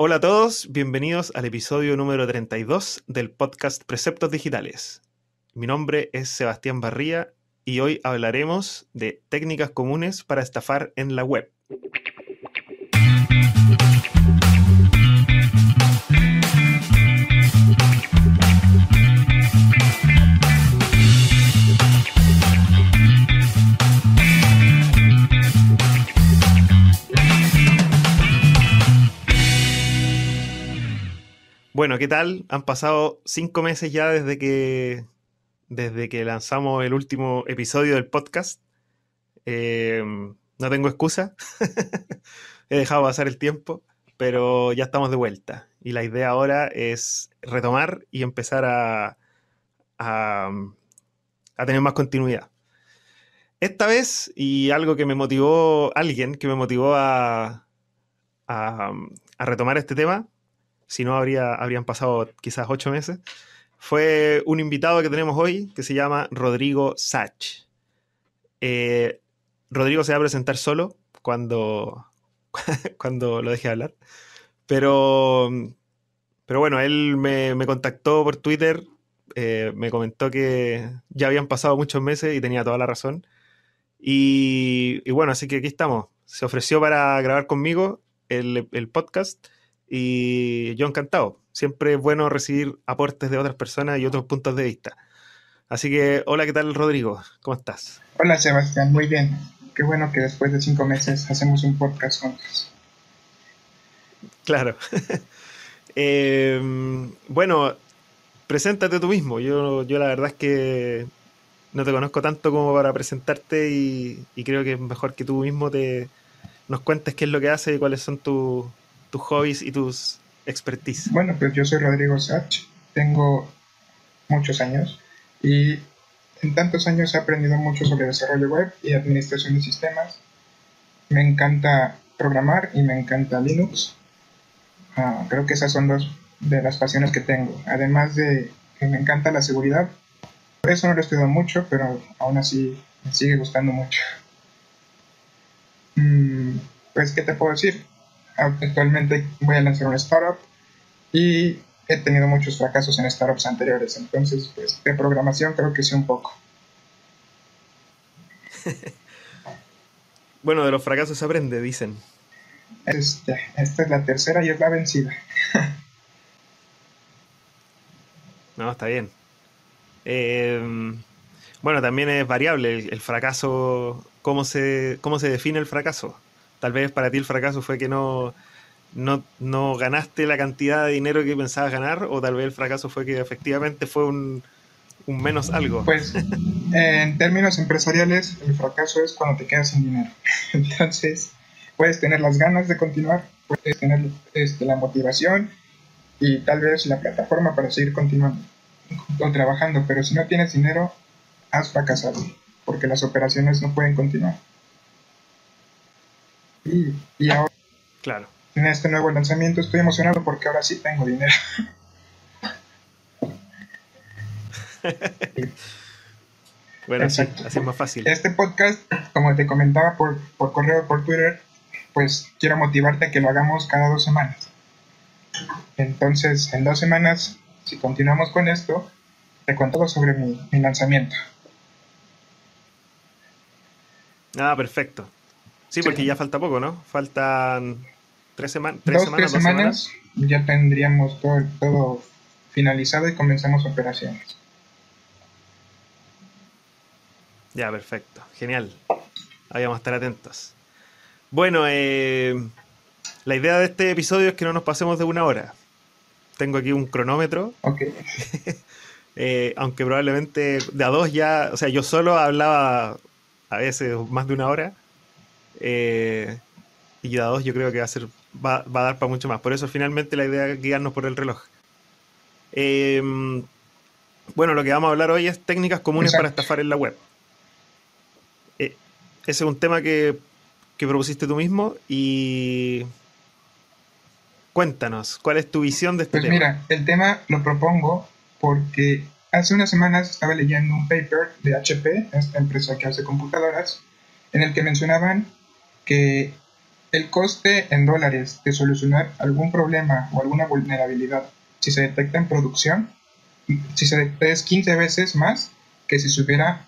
Hola a todos, bienvenidos al episodio número 32 del podcast Preceptos Digitales. Mi nombre es Sebastián Barría y hoy hablaremos de técnicas comunes para estafar en la web. Bueno, ¿qué tal? Han pasado cinco meses ya desde que, desde que lanzamos el último episodio del podcast. Eh, no tengo excusa. He dejado pasar el tiempo, pero ya estamos de vuelta. Y la idea ahora es retomar y empezar a, a, a tener más continuidad. Esta vez, y algo que me motivó, alguien que me motivó a, a, a retomar este tema, si no habría, habrían pasado quizás ocho meses, fue un invitado que tenemos hoy que se llama Rodrigo Sach. Eh, Rodrigo se va a presentar solo cuando, cuando lo deje hablar. Pero, pero bueno, él me, me contactó por Twitter, eh, me comentó que ya habían pasado muchos meses y tenía toda la razón. Y, y, bueno, así que aquí estamos. Se ofreció para grabar conmigo el, el podcast y yo encantado. Siempre es bueno recibir aportes de otras personas y otros puntos de vista. Así que, hola, ¿qué tal, Rodrigo? ¿Cómo estás? Hola, Sebastián, muy bien. Qué bueno que después de cinco meses hacemos un podcast juntos. Claro. eh, bueno, preséntate tú mismo. Yo, yo la verdad es que no te conozco tanto como para presentarte y, y creo que es mejor que tú mismo te nos cuentes qué es lo que haces y cuáles son tus tus hobbies y tus expertise? Bueno, pues yo soy Rodrigo Sach, tengo muchos años y en tantos años he aprendido mucho sobre desarrollo web y administración de sistemas. Me encanta programar y me encanta Linux. Uh, creo que esas son dos de las pasiones que tengo. Además de que me encanta la seguridad. Por eso no lo estudio mucho, pero aún así me sigue gustando mucho. Mm, pues, ¿qué te puedo decir? Actualmente voy a lanzar una startup y he tenido muchos fracasos en startups anteriores, entonces pues de programación creo que sí un poco. bueno, de los fracasos se aprende, dicen. Este, esta es la tercera y es la vencida. no, está bien. Eh, bueno, también es variable el, el fracaso, cómo se, cómo se define el fracaso Tal vez para ti el fracaso fue que no, no, no, ganaste la cantidad de dinero que pensabas ganar, o tal vez el fracaso fue que efectivamente fue un, un menos algo. Pues en términos empresariales, el fracaso es cuando te quedas sin dinero. Entonces, puedes tener las ganas de continuar, puedes tener este, la motivación y tal vez la plataforma para seguir continuando o trabajando, pero si no tienes dinero, has fracasado, porque las operaciones no pueden continuar. Y, y ahora, claro. en este nuevo lanzamiento, estoy emocionado porque ahora sí tengo dinero. bueno, así, así, es más fácil. Este podcast, como te comentaba por, por correo, por Twitter, pues quiero motivarte a que lo hagamos cada dos semanas. Entonces, en dos semanas, si continuamos con esto, te cuento sobre mi, mi lanzamiento. Ah, perfecto. Sí, porque sí. ya falta poco, ¿no? Faltan tres, sema tres dos, semanas. Tres semanas, semanas, ya tendríamos todo, todo finalizado y comenzamos operaciones. Ya, perfecto. Genial. Ahí vamos a estar atentos. Bueno, eh, la idea de este episodio es que no nos pasemos de una hora. Tengo aquí un cronómetro. Ok. eh, aunque probablemente de a dos ya, o sea, yo solo hablaba a veces más de una hora. Eh, y a dos yo creo que va a, ser, va, va, a dar para mucho más. Por eso finalmente la idea es guiarnos por el reloj. Eh, bueno, lo que vamos a hablar hoy es técnicas comunes Exacto. para estafar en la web. Eh, ese es un tema que, que propusiste tú mismo y cuéntanos, ¿cuál es tu visión de este pues tema? Mira, el tema lo propongo porque hace unas semanas estaba leyendo un paper de HP, esta empresa que hace computadoras, en el que mencionaban que el coste en dólares de solucionar algún problema o alguna vulnerabilidad si se detecta en producción si se es 15 veces más que si se hubiera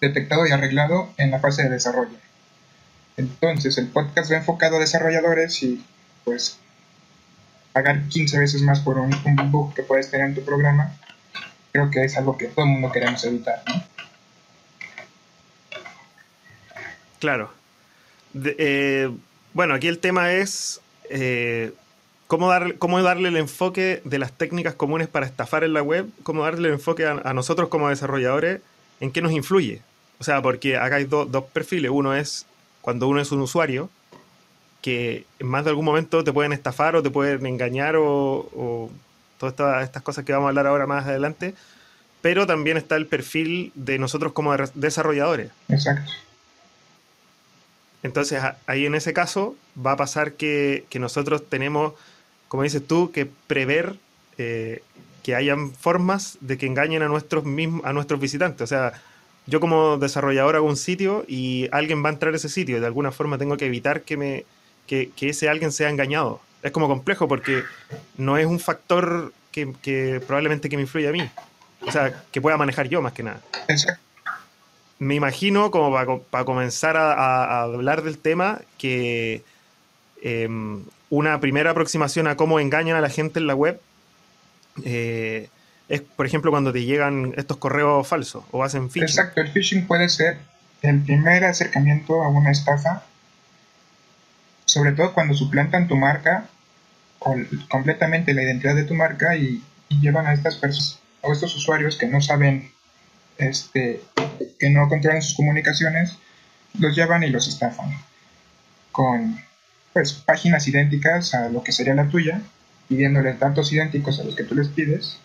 detectado y arreglado en la fase de desarrollo. Entonces, el podcast va enfocado a desarrolladores y pues pagar 15 veces más por un, bug que puedes tener en tu programa, creo que es algo que todo el mundo queremos evitar. Claro. Eh, bueno, aquí el tema es eh, cómo, dar, cómo darle el enfoque de las técnicas comunes para estafar en la web, cómo darle el enfoque a, nosotros como desarrolladores, en qué nos influye. O sea, porque acá hay dos perfiles. Uno es cuando uno es un usuario, que en más de algún momento te pueden estafar o te pueden engañar o, todas estas, cosas que vamos a hablar ahora más adelante. Pero también está el perfil de nosotros como desarrolladores. Exacto. Entonces, ahí en ese caso va a pasar que, que nosotros tenemos como dices tú, que prever eh, que hayan formas de que engañen a nuestros, mismos, a nuestros visitantes. O sea, yo como desarrollador hago un sitio y alguien va a entrar a ese sitio de alguna forma tengo que evitar que, me, que, ese alguien sea engañado. Es como complejo porque no es un factor que, probablemente que me influya a mí. O sea, que pueda manejar yo más que nada. Me imagino, como para, comenzar a, hablar del tema, que em, una primera aproximación a cómo engañan a la gente en la web eh, es, por ejemplo, cuando te llegan estos correos falsos o hacen phishing. Exacto, el phishing puede ser el primer acercamiento a una estafa, sobre todo cuando suplantan tu marca completamente la identidad de tu marca y, llevan a estas personas o estos usuarios que no saben, este, que no controlan sus comunicaciones, los llevan y los estafan con pues páginas idénticas a lo que sería la tuya, pidiéndoles datos idénticos a los que tú les pides,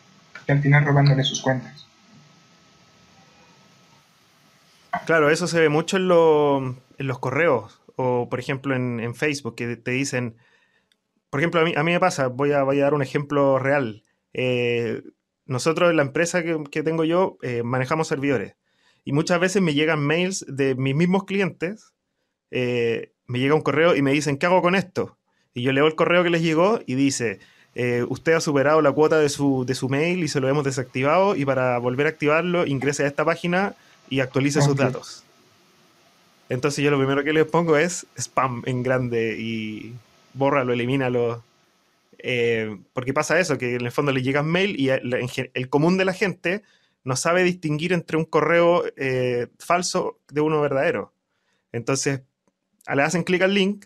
y al final robándole sus cuentas. Claro, eso se ve mucho en, los correos o, por ejemplo, en, Facebook, que te dicen, por ejemplo, a mí, a mí me pasa, voy a, voy a dar un ejemplo real. Eh, nosotros en la empresa que, tengo yo eh, manejamos servidores y muchas veces me llegan mails de mis mismos clientes eh, me llega un correo y me dicen, ¿qué hago con esto? Y yo leo el correo que les llegó y dice, eh, usted ha superado la cuota de su, de su mail y se lo hemos desactivado y para volver a activarlo ingrese a esta página y actualice sus datos. Entonces yo lo primero que les pongo es spam en grande y bórralo, elimínalo. Eh, porque pasa eso, que en el fondo le llega mail y el, común de la gente no sabe distinguir entre un correo eh, falso de uno verdadero. Entonces le hacen clic al link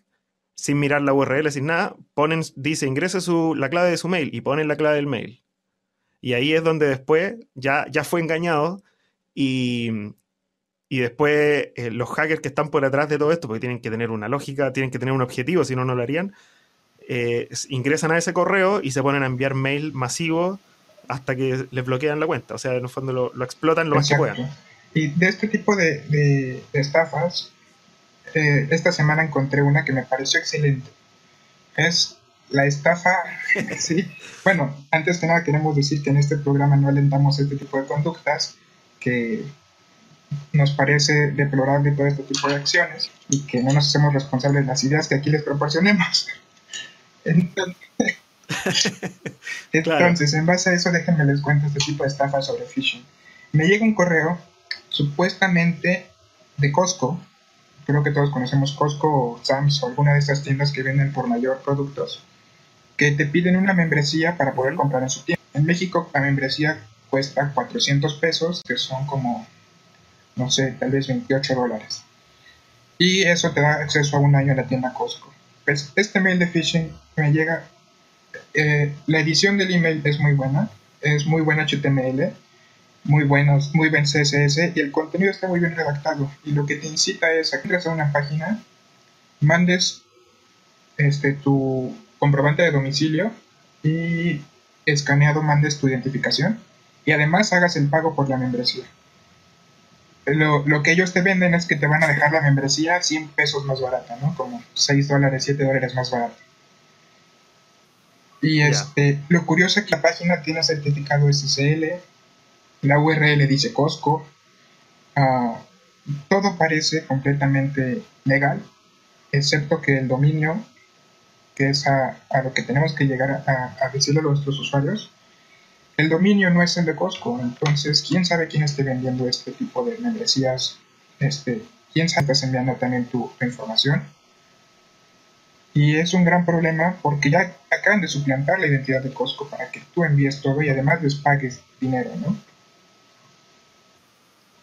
sin mirar la URL, sin nada, ponen, dice ingrese su, la clave de su mail y ponen la clave del mail. Y ahí es donde después ya, ya fue engañado y, y después eh, los hackers que están por detrás de todo esto, porque tienen que tener una lógica, tienen que tener un objetivo, si no, no lo harían, eh, ingresan a ese correo y se ponen a enviar mail masivo hasta que les bloquean la cuenta. O sea, en el fondo lo, explotan lo más que puedan. Y de este tipo de, estafas, eh, esta semana encontré una que me pareció excelente. Es la estafa. sí. Bueno, antes que nada queremos decir que en este programa no alentamos este tipo de conductas, que nos parece deplorable todo este tipo de acciones y que no nos hacemos responsables de las ideas que aquí les proporcionemos. Entonces, en base a eso, déjenme les cuento este tipo de estafa sobre phishing. Me llega un correo supuestamente de Costco creo que todos conocemos Costco o Sam's o alguna de estas tiendas que venden por mayor productos, que te piden una membresía para poder comprar en su tienda. En México la membresía cuesta 400 pesos, que son como, no sé, tal vez 28 dólares. Y eso te da acceso a un año a la tienda Costco. Pues este mail de phishing me llega, eh, la edición del email es muy buena, es muy buena HTML, muy buenos, muy buen CSS y el contenido está muy bien redactado. Y lo que te incita es a que a una página, mandes este, tu comprobante de domicilio y escaneado mandes tu identificación y además hagas el pago por la membresía. Lo, lo, que ellos te venden es que te van a dejar la membresía 100 pesos más barata, ¿no? Como 6 dólares, 7 dólares más barata. Y este, lo curioso es que la página tiene certificado SSL, la URL dice Costco, ah, todo parece completamente legal excepto que el dominio, que es a, lo que tenemos que llegar a, decirle a nuestros usuarios, el dominio no es el de Costco, entonces quién sabe quién esté vendiendo este tipo de membresías, este, quién sabe estás enviando también tu, información. Y es un gran problema porque ya acaban de suplantar la identidad de Costco para que tú envíes todo y además les pagues dinero, ¿no?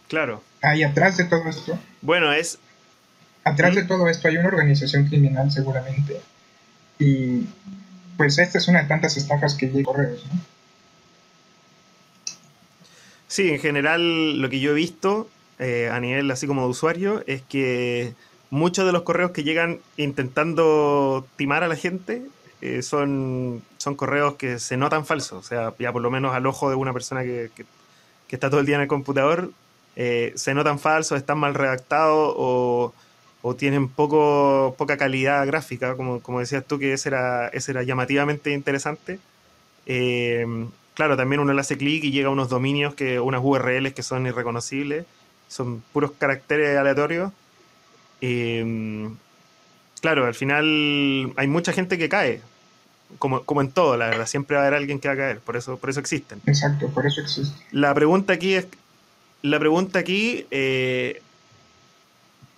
Claro. Ahí atrás de todo esto. Bueno, es. Atrás de todo esto hay una organización criminal, seguramente. Y pues esta es una de tantas estafas que llegan correos, ¿no? Sí, en general lo que yo he visto eh, a nivel así como de usuario es que muchos de los correos que llegan intentando timar a la gente eh, son, son correos que se notan falsos. O sea, ya por lo menos al ojo de una persona que, que, está todo el día en el computador, eh, se notan falsos, están mal redactados o, o, tienen poco, poca calidad gráfica, como, como decías tú, que ese era, ese era llamativamente interesante. Claro, también uno le hace clic y llega a unos dominios, que unas URLs que son irreconocibles son puros caracteres aleatorios. Em, claro, al final hay mucha gente que cae, como, como en todo, la verdad, siempre va a haber alguien que va a caer, por eso, por eso existen. Exacto, por eso existen. La pregunta aquí es, la pregunta aquí, eh,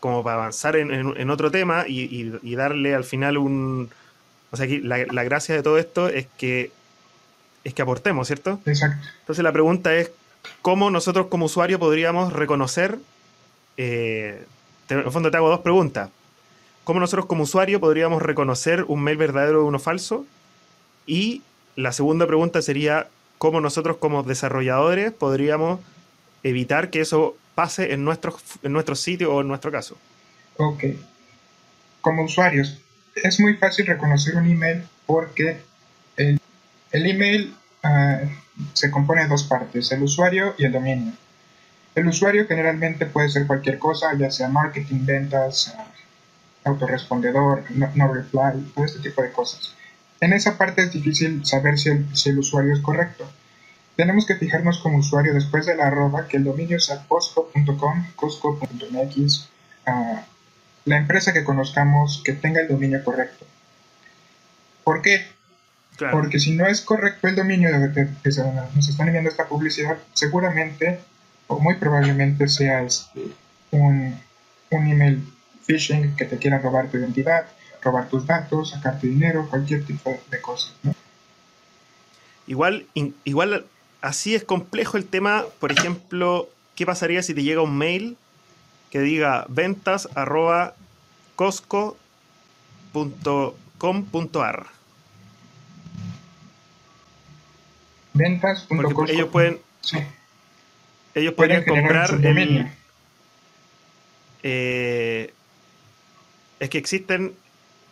como para avanzar en, otro tema y, darle al final un... O sea, aquí la, la gracia de todo esto es que es que aportemos, ¿cierto? Exacto. Entonces la pregunta es, ¿cómo nosotros como usuario podríamos reconocer, eh, en el fondo te hago dos preguntas, ¿cómo nosotros como usuario podríamos reconocer un mail verdadero de uno falso? Y la segunda pregunta sería, ¿cómo nosotros como desarrolladores podríamos evitar que eso pase en nuestro, en nuestro sitio o en nuestro caso? Ok. Como usuarios, es muy fácil reconocer un email porque el, email uh, se compone de dos partes, el usuario y el dominio. El usuario generalmente puede ser cualquier cosa, ya sea marketing, ventas, autorrespondedor, no, reply, todo este tipo de cosas. En esa parte es difícil saber si el, usuario es correcto. Tenemos que fijarnos como usuario después de la arroba que el dominio sea cosco.com, cosco.mx, la empresa que conozcamos que tenga el dominio correcto. ¿Por qué? Porque si no es correcto el dominio de que nos están enviando esta publicidad, seguramente o muy probablemente sea este, un, email phishing que te quiera robar tu identidad, robar tus datos, sacarte dinero, cualquier tipo de cosas. Igual, igual así es complejo el tema, por ejemplo, ¿qué pasaría si te llega un mail que diga ventas arroba cosco.com.ar? ventas.com. ellos pueden, ellos pueden comprar el, eh, es que existen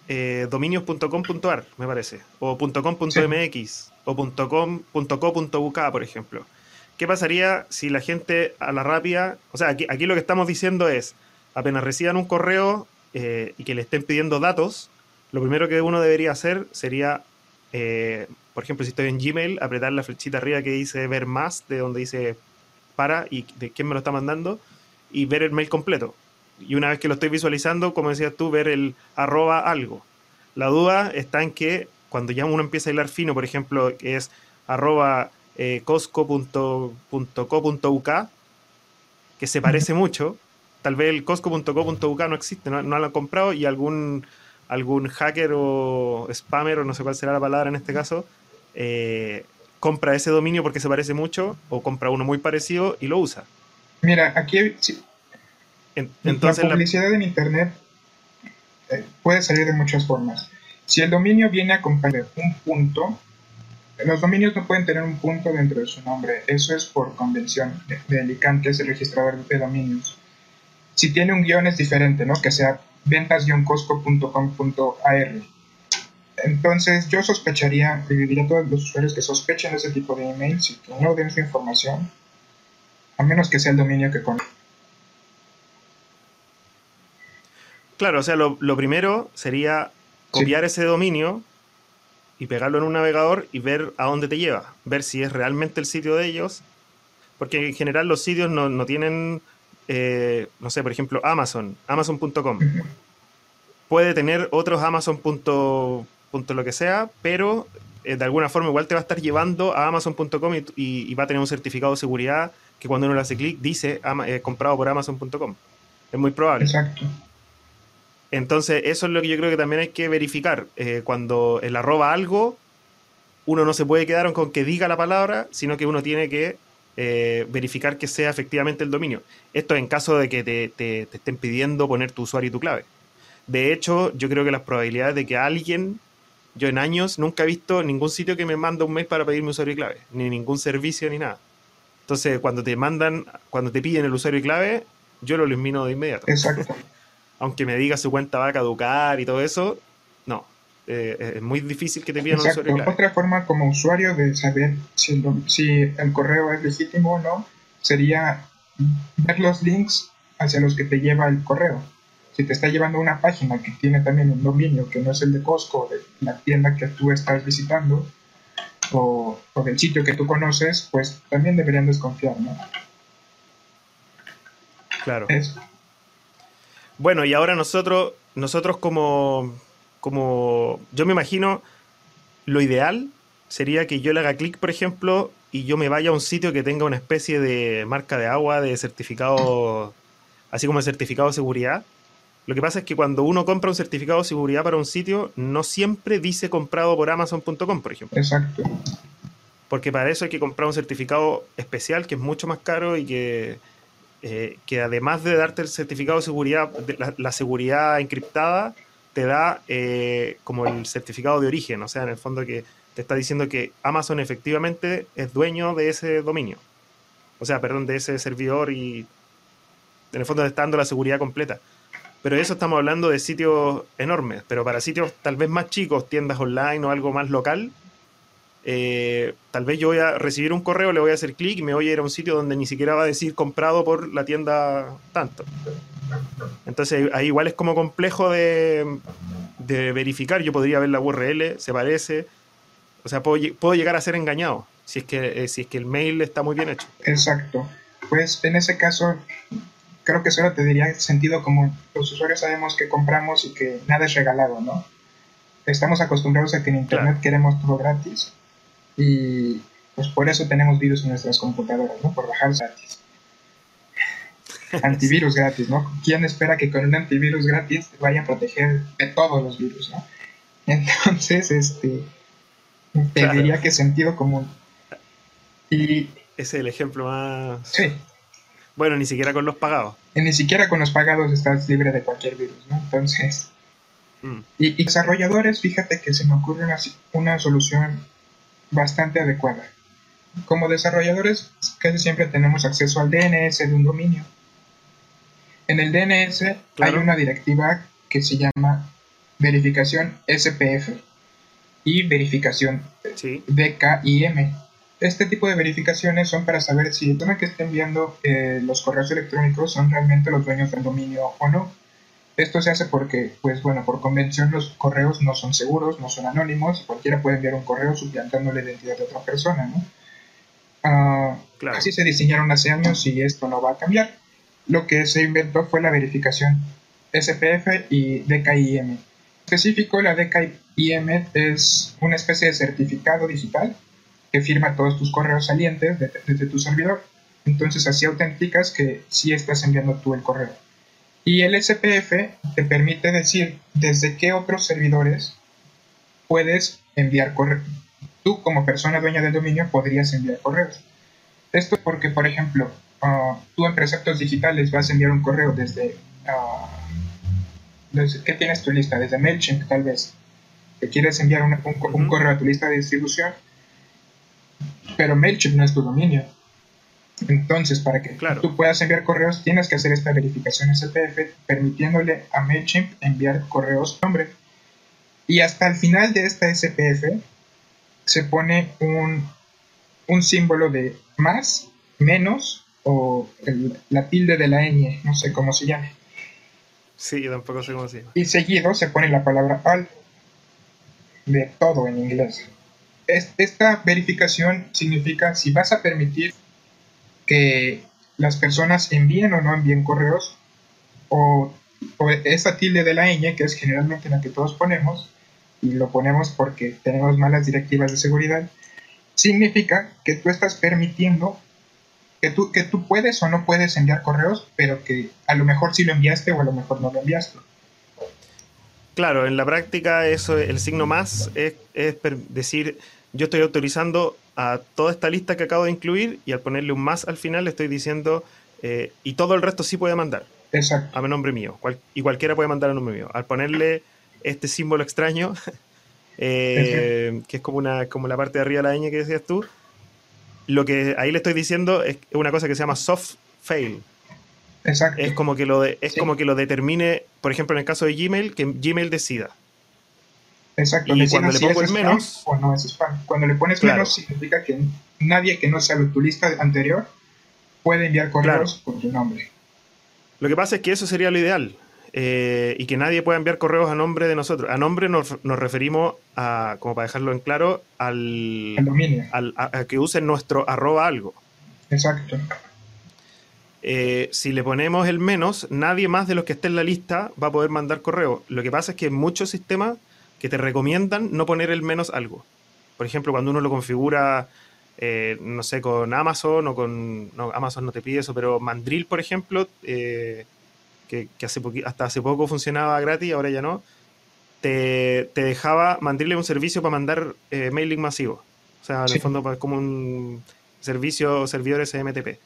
eh, dominios.com.ar, me parece, o .com.mx, o .com.co.uk, por ejemplo. ¿Qué pasaría si la gente a la rápida, o sea, aquí, aquí lo que estamos diciendo es, apenas reciban un correo eh, y que le estén pidiendo datos, lo primero que uno debería hacer sería por ejemplo, si estoy en Gmail, apretar la flechita arriba que dice ver más, de donde dice para y de quién me lo está mandando, y ver el mail completo. Y una vez que lo estoy visualizando, como decías tú, ver el arroba algo. La duda está en que cuando ya uno empieza a hilar fino, por ejemplo, que es arroba eh, cosco.co.uk, que se parece mucho, tal vez el cosco.co.uk no existe, no, no lo han comprado y algún, algún hacker o spammer, o no sé cuál será la palabra en este caso, eh, compra ese dominio porque se parece mucho o compra uno muy parecido y lo usa. Mira, aquí entonces, la publicidad en Internet eh, puede salir de muchas formas. Si el dominio viene a acompañar un punto, los dominios no pueden tener un punto dentro de su nombre. Eso es por convención de, de Alicante, es el registrador de dominios. Si tiene un guion es diferente, ¿no? Que sea ventas-cosco.com.ar entonces yo sospecharía, le diría a todos los usuarios que sospechen ese tipo de emails y que no den su información, a menos que sea el dominio que con. Claro, o sea, lo, primero sería copiar ese dominio y pegarlo en un navegador y ver a dónde te lleva, ver si es realmente el sitio de ellos, porque en general los sitios no, tienen, eh, no sé, por ejemplo, Amazon, amazon.com puede tener otros Amazon. Punto, lo que sea, pero eh, de alguna forma igual te va a estar llevando a Amazon.com y, va a tener un certificado de seguridad que cuando uno le hace clic dice eh, comprado por Amazon.com. Es muy probable. Exacto. Entonces, eso es lo que yo creo que también hay que verificar. Eh, cuando el arroba algo, uno no se puede quedar con que diga la palabra, sino que uno tiene que eh, verificar que sea efectivamente el dominio. Esto en caso de que te, estén pidiendo poner tu usuario y tu clave. De hecho, yo creo que las probabilidades de que alguien, yo en años nunca he visto ningún sitio que me manda un mail para pedirme usuario y clave, ni ningún servicio ni nada. Entonces, cuando te mandan, cuando te piden el usuario y clave, yo lo elimino de inmediato. Exacto. aunque me diga su cuenta va a caducar y todo eso. Eh, es muy difícil que te pidan un usuario. Otra forma como usuario de saber si, si el correo es legítimo o no sería ver los links hacia los que te lleva el correo. Si te está llevando a una página que tiene también un dominio que no es el de Costco, de la tienda que tú estás visitando, o, o del sitio que tú conoces, pues también deberían desconfiar, ¿no? Claro. Eso. Bueno, y ahora nosotros, nosotros como, como, yo me imagino, lo ideal sería que yo le haga clic, por ejemplo, y yo me vaya a un sitio que tenga una especie de marca de agua, de certificado, así como el certificado de seguridad. Lo que pasa es que cuando uno compra un certificado de seguridad para un sitio, no siempre dice comprado por Amazon.com, por ejemplo. Exacto. Porque para eso hay que comprar un certificado especial que es mucho más caro y que eh, que además de darte el certificado de seguridad, la, seguridad encriptada, te da eh, como el certificado de origen, o sea, en el fondo que te está diciendo que Amazon efectivamente es dueño de ese dominio, o sea, perdón, de ese servidor y en el fondo te está dando la seguridad completa. Pero eso estamos hablando de sitios enormes, pero para sitios tal vez más chicos, tiendas online o algo más local, eh, tal vez yo voy a recibir un correo, le voy a hacer clic y me voy a ir a un sitio donde ni siquiera va a decir comprado por la tienda tanto. Entonces ahí igual es como complejo de, verificar. Yo podría ver la URL, se parece. O sea, puedo, llegar a ser engañado si es, que, eh, si es que el mail está muy bien hecho. Exacto. Pues en ese caso, creo que solo te diría sentido como los usuarios sabemos que compramos y que nada es regalado, ¿no? Estamos acostumbrados a que en Internet queremos todo gratis y pues por eso tenemos virus en nuestras computadoras, ¿no? Por bajar gratis. Antivirus gratis, ¿no? ¿Quién espera que con un antivirus gratis te vaya a proteger de todos los virus, ¿no? Entonces, este, te diría que sentido común. Y... Es el ejemplo más... Sí. Bueno, ni siquiera con los pagados. ni siquiera con los pagados estás libre de cualquier virus, ¿no? Entonces... Mm. Y, desarrolladores, fíjate que se me ocurre una, una solución bastante adecuada. Como desarrolladores casi siempre tenemos acceso al DNS de un dominio. En el DNS hay una directiva que se llama verificación SPF y verificación DKIM. Este tipo de verificaciones son para saber si el que esté enviando eh, los correos electrónicos son realmente los dueños del dominio o no. Esto se hace porque, pues bueno, por convención los correos no son seguros, no son anónimos, cualquiera puede enviar un correo suplantando la identidad de otra persona, ¿no? Ah, así se diseñaron hace años y esto no va a cambiar. Lo que se inventó fue la verificación SPF y DKIM. específico, la DKIM es una especie de certificado digital que firma todos tus correos salientes desde tu servidor. Entonces así autenticas que sí estás enviando tú el correo. Y el SPF te permite decir desde qué otros servidores puedes enviar correos. Tú como persona dueña del dominio podrías enviar correos. Esto porque, por ejemplo, ah, tú en preceptos digitales vas a enviar un correo desde, uh, ¿Qué tienes tu lista? Desde MailChimp tal vez. Que quieres enviar un correo a tu lista de distribución. Pero MailChimp no es tu dominio entonces, para que tú puedas enviar correos, tienes que hacer esta verificación SPF, permitiéndole a MailChimp enviar correos nombre. Y hasta el final de esta SPF se pone un, un símbolo de más, menos o la tilde de la ñ, no sé cómo se llame. Sí, yo tampoco sé cómo se llama. Y seguido se pone la palabra al, de todo en inglés. Esta verificación significa si vas a permitir que las personas envíen o no envíen correos o o esa tilde de la ñ, que es generalmente la que todos ponemos, y lo ponemos porque tenemos malas directivas de seguridad, significa que tú estás permitiendo que tú, que tú puedes o no puedes enviar correos, pero que a lo mejor sí lo enviaste o a lo mejor no lo enviaste. Claro, en la práctica eso, el signo más es, es decir, yo estoy autorizando a toda esta lista que acabo de incluir y al ponerle un más al final le estoy diciendo eh, y todo el resto sí puede mandar. Exacto. A nombre mío. y cualquiera puede mandar a nombre mío. Al ponerle este símbolo extraño, eh, que es como, una, como la parte de arriba de la ñ que decías tú, lo que ahí le estoy diciendo es una cosa que se llama soft fail. Exacto. Es como que lo, es como que lo determine, por ejemplo, en el caso de Gmail, que Gmail decida. Exacto. Y cuando le pongo el menos. O no es spam. Cuando le pones menos, significa que nadie que no sea tu lista anterior puede enviar correos con tu nombre. Lo que pasa es que eso sería lo ideal. Eh, y que nadie pueda enviar correos a nombre de nosotros. A nombre nos, referimos a, como para dejarlo en claro, al, dominio. a, que usen nuestro arroba algo. Exacto. Eh, si le ponemos el menos, nadie más de los que esté en la lista va a poder mandar correo. Lo que pasa es que en muchos sistemas que te recomiendan no poner el menos algo. Por ejemplo, cuando uno lo configura, eh, no sé, con Amazon o con... No, Amazon no te pide eso, pero Mandrill, por ejemplo, eh, que, hace hasta hace poco funcionaba gratis, ahora ya no, te, dejaba, Mandrill un servicio para mandar eh, mailing masivo. O sea, en el fondo es como un servicio, servidor SMTP.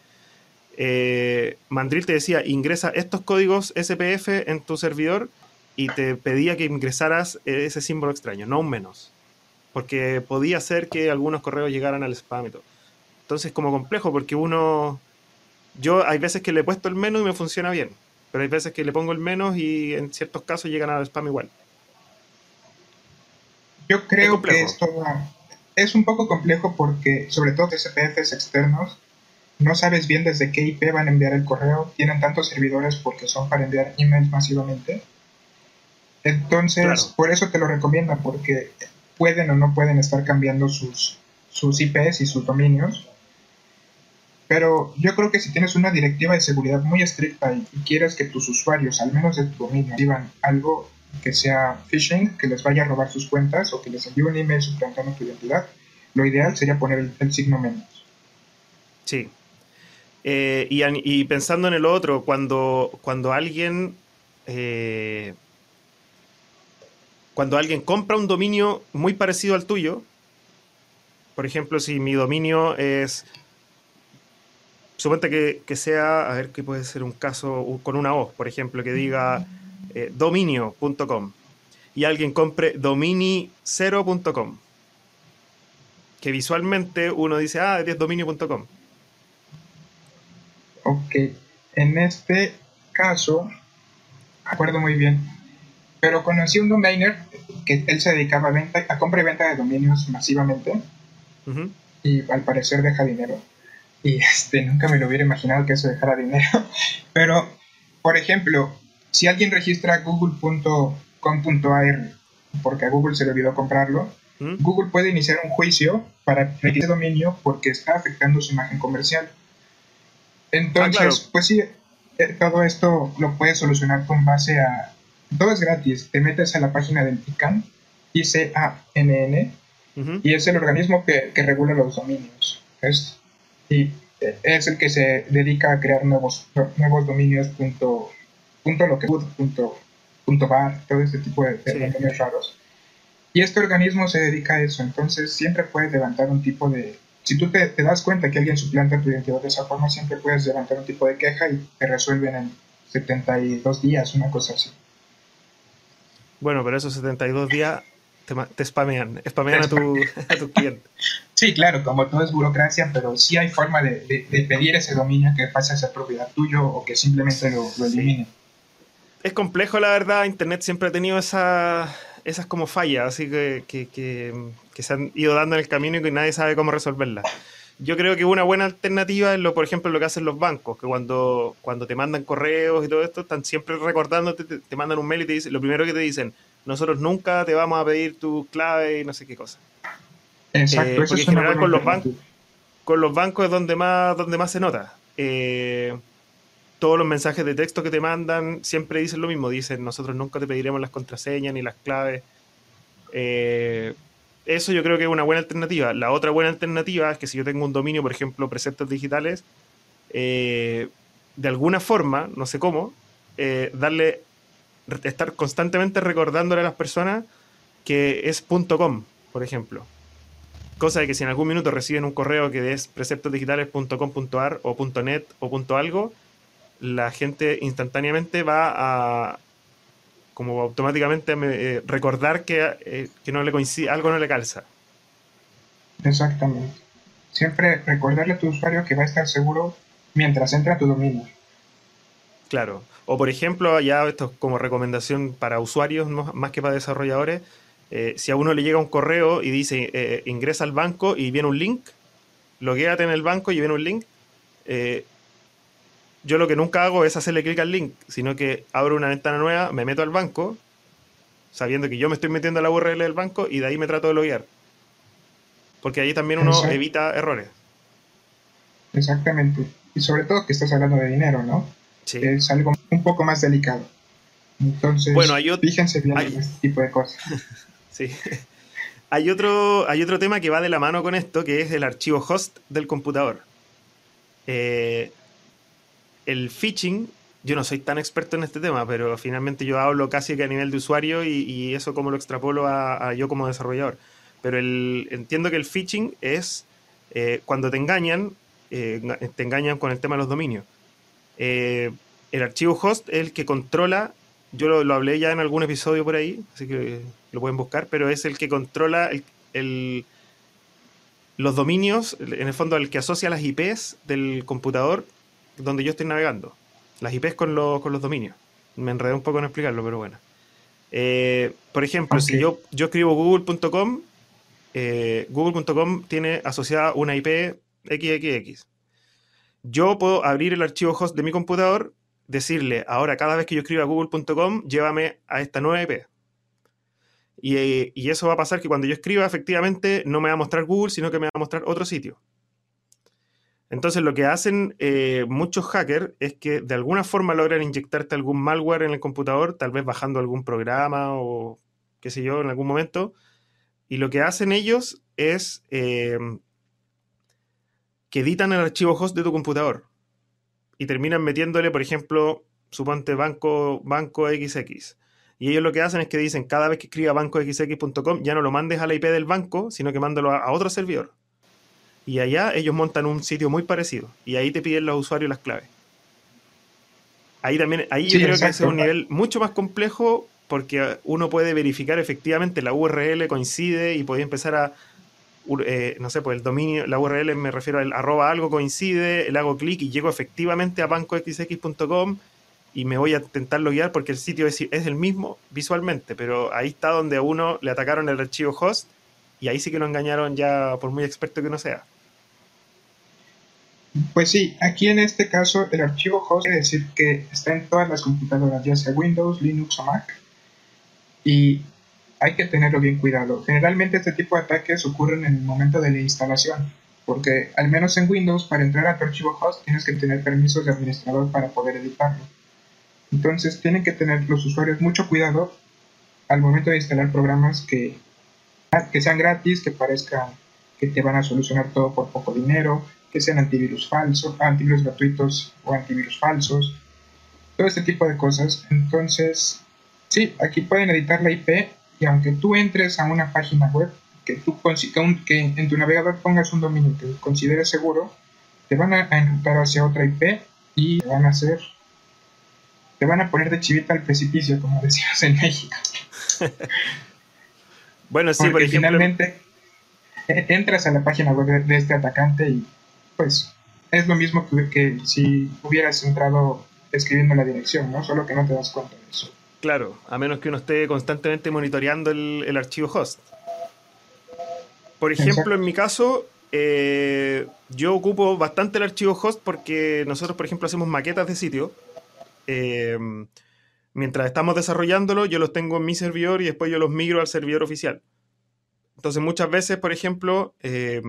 Mandrill te decía, ingresa estos códigos SPF en tu servidor y te pedía que ingresaras ese símbolo extraño, no un menos. Porque podía ser que algunos correos llegaran al spam y todo. Entonces, como complejo, porque uno. Yo hay veces que le he puesto el menos y me funciona bien. Pero hay veces que le pongo el menos y en ciertos casos llegan al spam igual. Yo creo que esto es un poco complejo porque, sobre todo SPFs externos, no sabes bien desde qué IP van a enviar el correo. Tienen tantos servidores porque son para enviar emails masivamente entonces, por eso te lo recomiendo, porque pueden o no pueden estar cambiando sus, sus IPs y sus dominios. Pero yo creo que si tienes una directiva de seguridad muy estricta y, quieres que tus usuarios, al menos de tu dominio, reciban algo que sea phishing, que les vaya a robar sus cuentas o que les envíe un email suplantando tu identidad, lo ideal sería poner el, signo menos. Sí. Eh, y, pensando en el otro, cuando, cuando alguien eh, cuando alguien compra un dominio muy parecido al tuyo, por ejemplo, si mi dominio es, suponte que, sea, a ver qué puede ser un caso con una O, por ejemplo, que diga eh, dominio.com y alguien compre domini0.com, que visualmente uno dice, ah, es dominio.com. Ok, en este caso, acuerdo muy bien, pero conocí un domainer que él se dedicaba a, venta, a compra y venta de dominios masivamente y al parecer deja dinero. Y este, nunca me lo hubiera imaginado que eso dejara dinero. Pero, por ejemplo, si alguien registra google.com.ar porque a Google se le olvidó comprarlo, Google puede iniciar un juicio para ese dominio porque está afectando su imagen comercial. Entonces, ah, pues sí, eh, todo esto lo puedes solucionar con base a todo es gratis. Te metes a la página del ICANN, I-C-A-N-N, y es el organismo que, regula los dominios. Es, y es el que se dedica a crear nuevos, nuevos dominios punto, punto lo que punto, punto bar, todo este tipo de, dominios raros. Y este organismo se dedica a eso, entonces siempre puedes levantar un tipo de... Si tú te, te das cuenta que alguien suplanta tu identidad de esa forma, siempre puedes levantar un tipo de queja y te resuelven en 72 días, una cosa así. Bueno, pero esos 72 días te, te spamean, spamean a tu, a tu cliente. Sí, claro, como todo es burocracia, pero sí hay forma de, pedir ese dominio que pase a ser propiedad tuyo o que simplemente lo, elimine. Es complejo, la verdad. Internet siempre ha tenido esa, esas como fallas, así que, que, que, se han ido dando en el camino y que nadie sabe cómo resolverlas yo creo que una buena alternativa es lo, por ejemplo, lo que hacen los bancos, que cuando, cuando te mandan correos y todo esto, están siempre recordándote, te, mandan un mail y te dicen, lo primero que te dicen, nosotros nunca te vamos a pedir tu clave y no sé qué cosa. Exacto, eh, porque en general con los bancos, con los bancos es donde más, donde más se nota. Eh, todos los mensajes de texto que te mandan siempre dicen lo mismo. Dicen, nosotros nunca te pediremos las contraseñas ni las claves. Eh, eso yo creo que es una buena alternativa. La otra buena alternativa es que si yo tengo un dominio, por ejemplo, preceptos digitales, eh, de alguna forma, no sé cómo, darle, estar constantemente recordándole a las personas que es .com, por ejemplo. Cosa de que si en algún minuto reciben un correo que es preceptosdigitales.com.ar o .net o algo, la gente instantáneamente va a como automáticamente eh, recordar que, eh, que, no le coincide, algo no le calza. Exactamente. Siempre recordarle a tu usuario que va a estar seguro mientras entra a tu dominio. Claro. O por ejemplo, ya esto es como recomendación para usuarios más que para desarrolladores, eh, si a uno le llega un correo y dice eh, ingresa al banco y viene un link, logueate en el banco y viene un link, eh, yo lo que nunca hago es hacerle clic al link, sino que abro una ventana nueva, me meto al banco, sabiendo que yo me estoy metiendo a la URL del banco y de ahí me trato de loguear. Porque ahí también uno evita errores. Exactamente. Y sobre todo que estás hablando de dinero, ¿no? Sí. Es algo un poco más delicado. Entonces, bueno, fíjense bien en este tipo de cosas. Sí. Hay otro, hay otro tema que va de la mano con esto, que es el archivo host del computador. Eh, el phishing, yo no soy tan experto en este tema, pero finalmente yo hablo casi que a nivel de usuario y, eso como lo extrapolo a, yo como desarrollador. Pero el, entiendo que el phishing es eh, cuando te engañan, eh, te engañan con el tema de los dominios. El archivo host es el que controla yo lo, hablé ya en algún episodio por ahí, así que lo pueden buscar, pero es el que controla el, los dominios, en el fondo el que asocia las IPs del computador donde yo estoy navegando. Las IPs con, con los dominios. Me enredé un poco en explicarlo, pero bueno. Eh, por ejemplo, si yo, yo escribo google.com, eh, google.com tiene asociada una IP XXX. Yo puedo abrir el archivo host de mi computador decirle, ahora cada vez que yo escriba google.com, llévame a esta nueva IP. Y, eso va a pasar que cuando yo escriba, efectivamente, no me va a mostrar Google, sino que me va a mostrar otro sitio. Entonces, lo que hacen eh, muchos hackers es que de alguna forma logran inyectarte algún malware en el computador, tal vez bajando algún programa o qué sé yo, en algún momento. Y lo que hacen ellos es eh, que editan el archivo host de tu computador y terminan metiéndole, por ejemplo, suponte banco, banco XX. Y ellos lo que hacen es que dicen, cada vez que escriba bancoxx.com, ya no lo mandes a la IP del banco, sino que mándalo a, otro servidor. Y allá ellos montan un sitio muy parecido. Y ahí te piden los usuarios las claves. Ahí también, ahí yo creo que es un nivel mucho más complejo porque uno puede verificar efectivamente la URL coincide y puede empezar a eh, no sé, pues el dominio, la URL me refiero al arroba algo coincide, le hago clic y llego efectivamente a bancoxx.com y me voy a intentar loguear porque el sitio es, el mismo visualmente, pero ahí está donde a uno le atacaron el archivo host y ahí sí que lo engañaron ya por muy experto que uno sea. Pues sí, aquí en este caso el archivo host quiere decir que está en todas las computadoras, ya sea Windows, Linux o Mac. Y hay que tenerlo bien cuidado. Generalmente este tipo de ataques ocurren en el momento de la instalación, porque al menos en Windows para entrar a tu archivo host tienes que tener permisos de administrador para poder editarlo. Entonces tienen que tener los usuarios mucho cuidado al momento de instalar programas que, que sean gratis, que parezcan que te van a solucionar todo por poco dinero, que sean antivirus falsos, antivirus gratuitos o antivirus falsos, todo este tipo de cosas. Entonces, sí, aquí pueden editar la IP y aunque tú entres a una página web, que tú que en tu navegador pongas un dominio que consideres seguro, te van a enrutar hacia otra IP y te van a hacer, te van a poner de chivita al precipicio, como decíamos en México. bueno, sí, Porque finalmente e, entras a la página web de, este atacante y pues es lo mismo que, que si hubieras entrado escribiendo la dirección, ¿no? Solo que no te das cuenta de eso. Claro, a menos que uno esté constantemente monitoreando el, archivo host. Por ejemplo, en mi caso, eh, yo ocupo bastante el archivo host porque nosotros, por ejemplo, hacemos maquetas de sitio. Eh, mientras estamos desarrollándolo, yo los tengo en mi servidor y después yo los migro al servidor oficial. Entonces, muchas veces, por ejemplo, eh,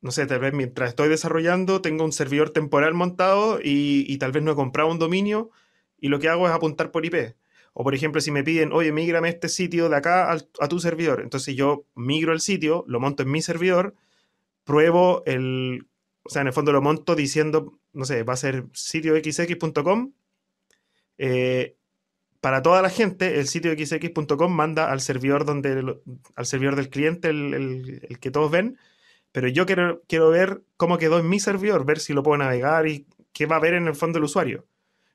no sé, tal vez mientras estoy desarrollando tengo un servidor temporal montado y, tal vez no he comprado un dominio y lo que hago es apuntar por IP. O por ejemplo, si me piden, oye, migrame este sitio de acá a tu servidor. Entonces yo migro el sitio, lo monto en mi servidor, pruebo el, o sea, en el fondo lo monto diciendo, no sé, va a ser sitio xx.com. Eh, para toda la gente, el sitio xx.com manda al servidor donde al servidor del cliente, el, el que todos ven, pero yo quiero, quiero ver cómo quedó en mi servidor, ver si lo puedo navegar y qué va a ver en el fondo el usuario.